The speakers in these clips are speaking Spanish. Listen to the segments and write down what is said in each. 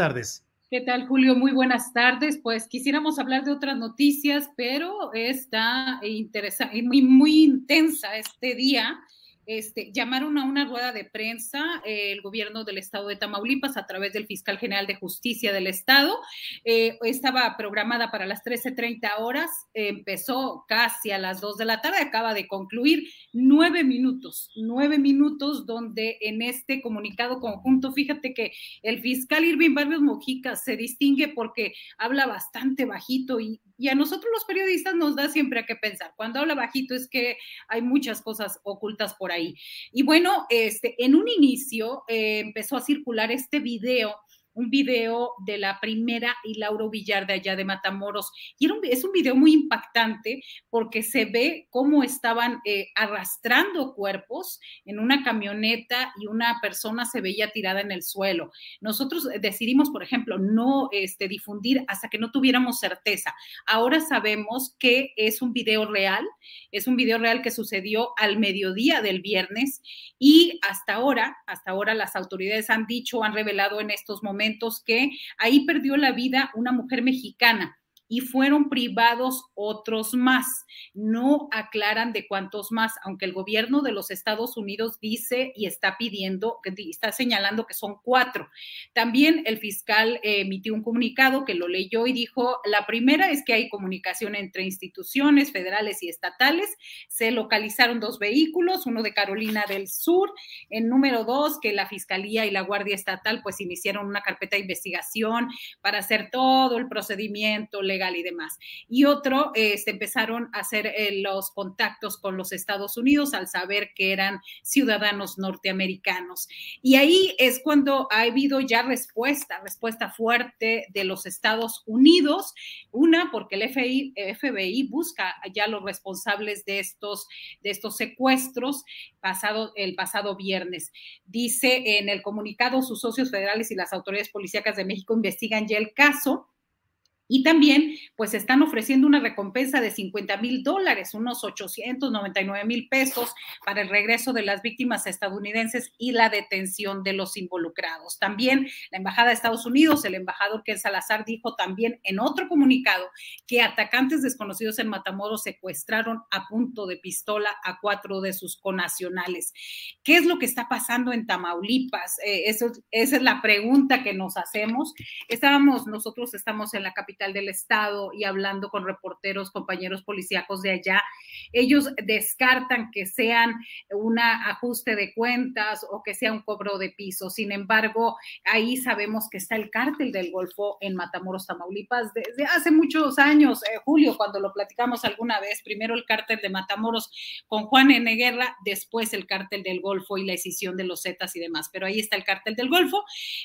Tardes. ¿Qué tal, Julio? Muy buenas tardes. Pues quisiéramos hablar de otras noticias, pero está interesante, muy, muy intensa este día. Este, llamaron a una rueda de prensa eh, el gobierno del estado de Tamaulipas a través del fiscal general de justicia del estado. Eh, estaba programada para las 13.30 horas, empezó casi a las 2 de la tarde, acaba de concluir nueve minutos, nueve minutos donde en este comunicado conjunto, fíjate que el fiscal Irving Barrios Mojica se distingue porque habla bastante bajito y, y a nosotros los periodistas nos da siempre a qué pensar. Cuando habla bajito es que hay muchas cosas ocultas por ahí. Y bueno, este, en un inicio eh, empezó a circular este video un video de la primera y Lauro Villar de allá de Matamoros. Y es un video muy impactante porque se ve cómo estaban eh, arrastrando cuerpos en una camioneta y una persona se veía tirada en el suelo. Nosotros decidimos, por ejemplo, no este, difundir hasta que no tuviéramos certeza. Ahora sabemos que es un video real, es un video real que sucedió al mediodía del viernes y hasta ahora, hasta ahora las autoridades han dicho, han revelado en estos momentos, que ahí perdió la vida una mujer mexicana y fueron privados otros más. No aclaran de cuántos más, aunque el gobierno de los Estados Unidos dice y está pidiendo, está señalando que son cuatro. También el fiscal eh, emitió un comunicado que lo leyó y dijo, la primera es que hay comunicación entre instituciones federales y estatales. Se localizaron dos vehículos, uno de Carolina del Sur. En número dos, que la Fiscalía y la Guardia Estatal pues iniciaron una carpeta de investigación para hacer todo el procedimiento legal y demás. Y otro, este, empezaron a hacer eh, los contactos con los Estados Unidos al saber que eran ciudadanos norteamericanos. Y ahí es cuando ha habido ya respuesta, respuesta fuerte de los Estados Unidos. Una, porque el FBI, FBI busca ya los responsables de estos, de estos secuestros pasado, el pasado viernes. Dice en el comunicado, sus socios federales y las autoridades policíacas de México investigan ya el caso y también, pues están ofreciendo una recompensa de 50 mil dólares, unos 899 mil pesos para el regreso de las víctimas estadounidenses y la detención de los involucrados. También la Embajada de Estados Unidos, el embajador Ken Salazar dijo también en otro comunicado que atacantes desconocidos en Matamoros secuestraron a punto de pistola a cuatro de sus conacionales. ¿Qué es lo que está pasando en Tamaulipas? Eh, eso, esa es la pregunta que nos hacemos. Estábamos, nosotros estamos en la capital del estado y hablando con reporteros, compañeros policíacos de allá, ellos descartan que sean un ajuste de cuentas o que sea un cobro de piso. Sin embargo, ahí sabemos que está el cártel del Golfo en Matamoros, Tamaulipas, desde hace muchos años, eh, Julio, cuando lo platicamos alguna vez, primero el cártel de Matamoros con Juan N. Guerra, después el cártel del Golfo y la escisión de los Zetas y demás, pero ahí está el cártel del Golfo.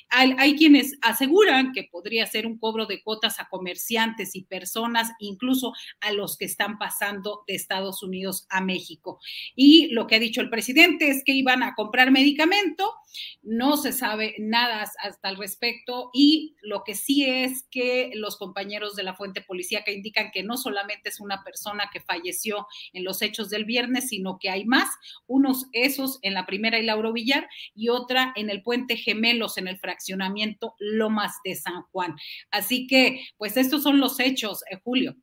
Hay, hay quienes aseguran que podría ser un cobro de cuotas a comerciantes y personas, incluso a los que están pasando de Estados Unidos a México. Y lo que ha dicho el presidente es que iban a comprar medicamento, no se sabe nada hasta el respecto y lo que sí es que los compañeros de la fuente policíaca indican que no solamente es una persona que falleció en los hechos del viernes, sino que hay más, unos esos en la primera y Lauro Villar y otra en el puente Gemelos en el fraccionamiento Lomas de San Juan. Así que, pues estos son los hechos, eh, Julio.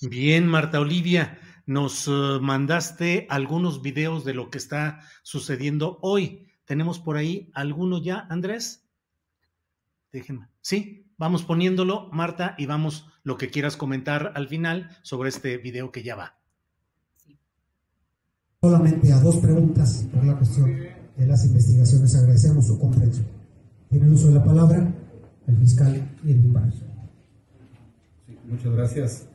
Bien, Marta Olivia, nos uh, mandaste algunos videos de lo que está sucediendo hoy. ¿Tenemos por ahí alguno ya, Andrés? Déjenme. Sí, vamos poniéndolo, Marta, y vamos lo que quieras comentar al final sobre este video que ya va. Solamente a dos preguntas por la cuestión de las investigaciones. Agradecemos su comprensión. Tiene el uso de la palabra el fiscal y el Sí, muchas gracias.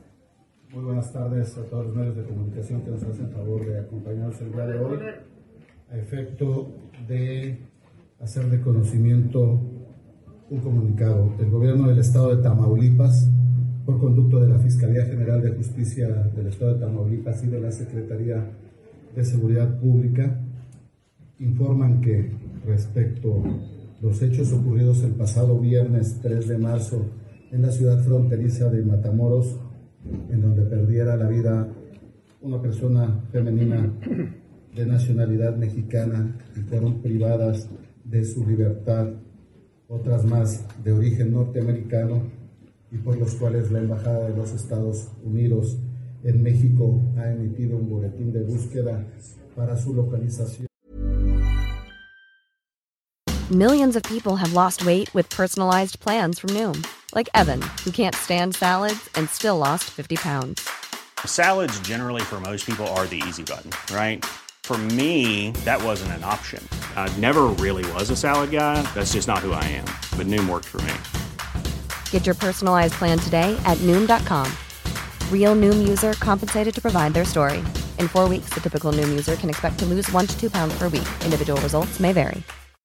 Muy buenas tardes a todos los medios de comunicación que nos hacen favor de acompañarnos el día de hoy a efecto de hacer de conocimiento un comunicado. El gobierno del estado de Tamaulipas, por conducto de la Fiscalía General de Justicia del estado de Tamaulipas y de la Secretaría de Seguridad Pública, informan que respecto a los hechos ocurridos el pasado viernes 3 de marzo en la ciudad fronteriza de Matamoros, en donde perdiera la vida una persona femenina de nacionalidad mexicana y fueron privadas de su libertad otras más de origen norteamericano y por los cuales la Embajada de los Estados Unidos en México ha emitido un boletín de búsqueda para su localización. Millions of people have lost weight with personalized plans from Noom, like Evan, who can't stand salads and still lost 50 pounds. Salads generally for most people are the easy button, right? For me, that wasn't an option. I never really was a salad guy. That's just not who I am. But Noom worked for me. Get your personalized plan today at Noom.com. Real Noom user compensated to provide their story. In four weeks, the typical Noom user can expect to lose one to two pounds per week. Individual results may vary.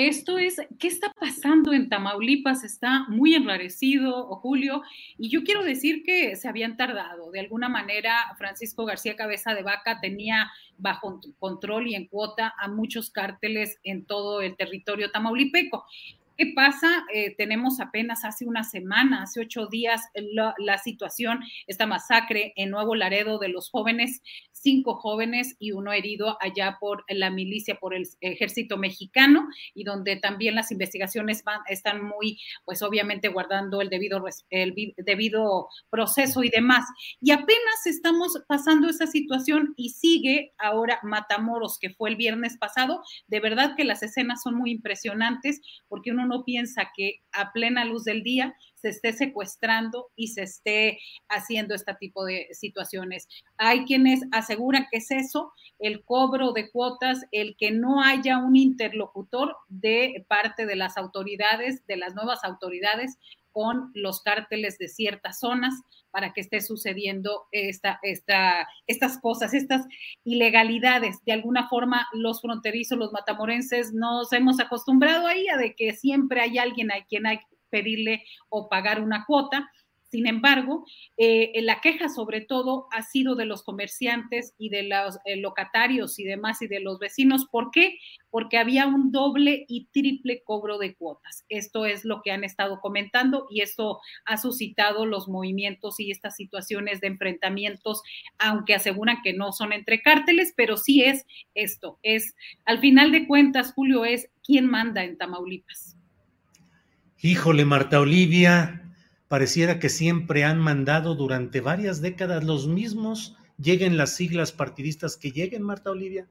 Esto es, ¿qué está pasando en Tamaulipas? Está muy enrarecido, Julio, y yo quiero decir que se habían tardado. De alguna manera, Francisco García Cabeza de Vaca tenía bajo control y en cuota a muchos cárteles en todo el territorio tamaulipeco. ¿Qué pasa? Eh, tenemos apenas hace una semana, hace ocho días, la, la, situación, esta masacre en Nuevo Laredo de los jóvenes cinco jóvenes y uno herido allá por la milicia, por el ejército mexicano, y donde también las investigaciones van, están muy, pues obviamente guardando el debido, el debido proceso y demás. Y apenas estamos pasando esa situación y sigue ahora Matamoros, que fue el viernes pasado. De verdad que las escenas son muy impresionantes porque uno no piensa que a plena luz del día se esté secuestrando y se esté haciendo este tipo de situaciones. Hay quienes aseguran que es eso, el cobro de cuotas, el que no haya un interlocutor de parte de las autoridades, de las nuevas autoridades con los cárteles de ciertas zonas para que esté sucediendo esta, esta, estas cosas, estas ilegalidades. De alguna forma, los fronterizos, los matamorenses, nos hemos acostumbrado ahí a de que siempre hay alguien a quien hay pedirle o pagar una cuota. Sin embargo, eh, la queja sobre todo ha sido de los comerciantes y de los eh, locatarios y demás y de los vecinos. ¿Por qué? Porque había un doble y triple cobro de cuotas. Esto es lo que han estado comentando y esto ha suscitado los movimientos y estas situaciones de enfrentamientos, aunque aseguran que no son entre cárteles, pero sí es esto. Es, al final de cuentas, Julio, es quién manda en Tamaulipas. Híjole, Marta Olivia, pareciera que siempre han mandado durante varias décadas los mismos, lleguen las siglas partidistas que lleguen, Marta Olivia.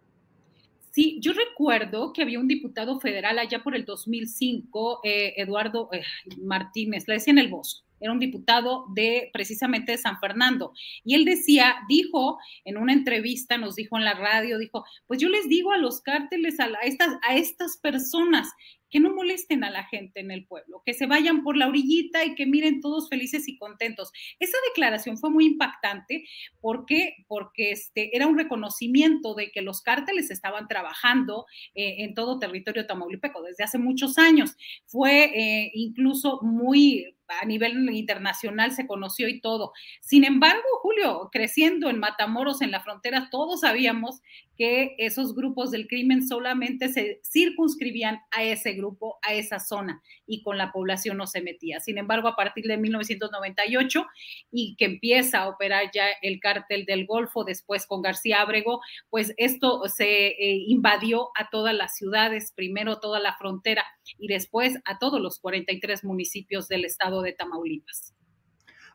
Sí, yo recuerdo que había un diputado federal allá por el 2005, eh, Eduardo eh, Martínez, le decían el voz, era un diputado de precisamente de San Fernando. Y él decía, dijo en una entrevista, nos dijo en la radio, dijo, pues yo les digo a los cárteles, a, estas, a estas personas que no molesten a la gente en el pueblo, que se vayan por la orillita y que miren todos felices y contentos. Esa declaración fue muy impactante porque, porque este, era un reconocimiento de que los cárteles estaban trabajando eh, en todo territorio tamaulipeco desde hace muchos años. Fue eh, incluso muy a nivel internacional se conoció y todo. Sin embargo, Julio, creciendo en Matamoros, en la frontera, todos sabíamos que esos grupos del crimen solamente se circunscribían a ese grupo, a esa zona, y con la población no se metía. Sin embargo, a partir de 1998 y que empieza a operar ya el cártel del Golfo, después con García Abrego, pues esto se eh, invadió a todas las ciudades, primero toda la frontera y después a todos los 43 municipios del estado de Tamaulipas.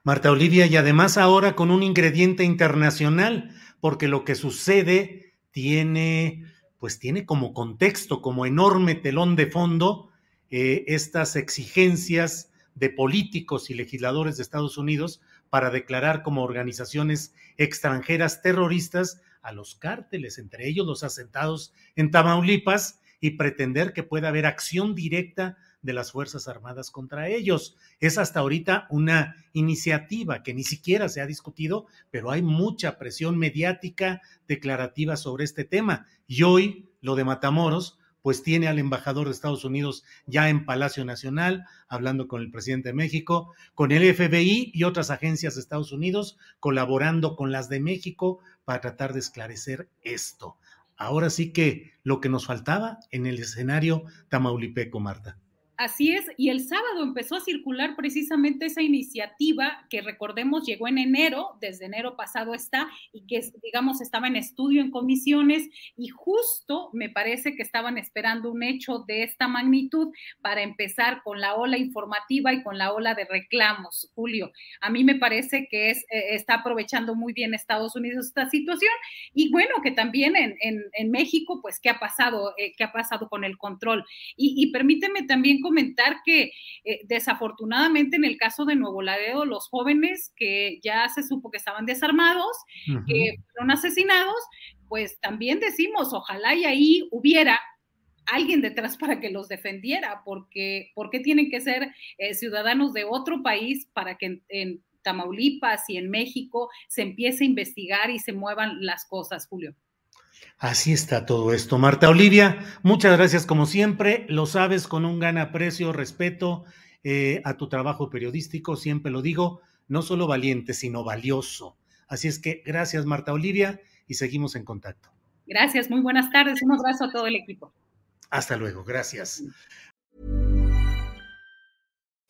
Marta Olivia, y además ahora con un ingrediente internacional, porque lo que sucede tiene, pues tiene como contexto, como enorme telón de fondo, eh, estas exigencias de políticos y legisladores de Estados Unidos para declarar como organizaciones extranjeras terroristas a los cárteles, entre ellos los asentados en Tamaulipas, y pretender que pueda haber acción directa de las Fuerzas Armadas contra ellos. Es hasta ahorita una iniciativa que ni siquiera se ha discutido, pero hay mucha presión mediática declarativa sobre este tema. Y hoy lo de Matamoros, pues tiene al embajador de Estados Unidos ya en Palacio Nacional, hablando con el presidente de México, con el FBI y otras agencias de Estados Unidos, colaborando con las de México para tratar de esclarecer esto. Ahora sí que lo que nos faltaba en el escenario tamaulipeco, Marta. Así es, y el sábado empezó a circular precisamente esa iniciativa que recordemos llegó en enero, desde enero pasado está, y que digamos estaba en estudio en comisiones y justo me parece que estaban esperando un hecho de esta magnitud para empezar con la ola informativa y con la ola de reclamos, Julio. A mí me parece que es, eh, está aprovechando muy bien Estados Unidos esta situación y bueno, que también en, en, México, pues, ¿qué ha pasado? Eh, ¿Qué ha pasado con el control? Y, y permíteme también comentar que eh, desafortunadamente en el caso de Nuevo Laredo, los jóvenes que ya se supo que estaban desarmados, que fueron asesinados, pues también decimos, ojalá y ahí hubiera alguien detrás para que los defendiera, porque ¿por qué tienen que ser eh, ciudadanos de otro país para que en Tamaulipas y en México se empiece a investigar y se muevan las cosas, Julio? Así está todo esto. Marta Olivia, muchas gracias como siempre. Lo sabes, con un gran aprecio, respeto eh, a tu trabajo periodístico, siempre lo digo, no solo valiente, sino valioso. Así es que gracias, Marta Olivia, y seguimos en contacto. Gracias, muy buenas tardes. Un abrazo a todo el equipo. Hasta luego, gracias.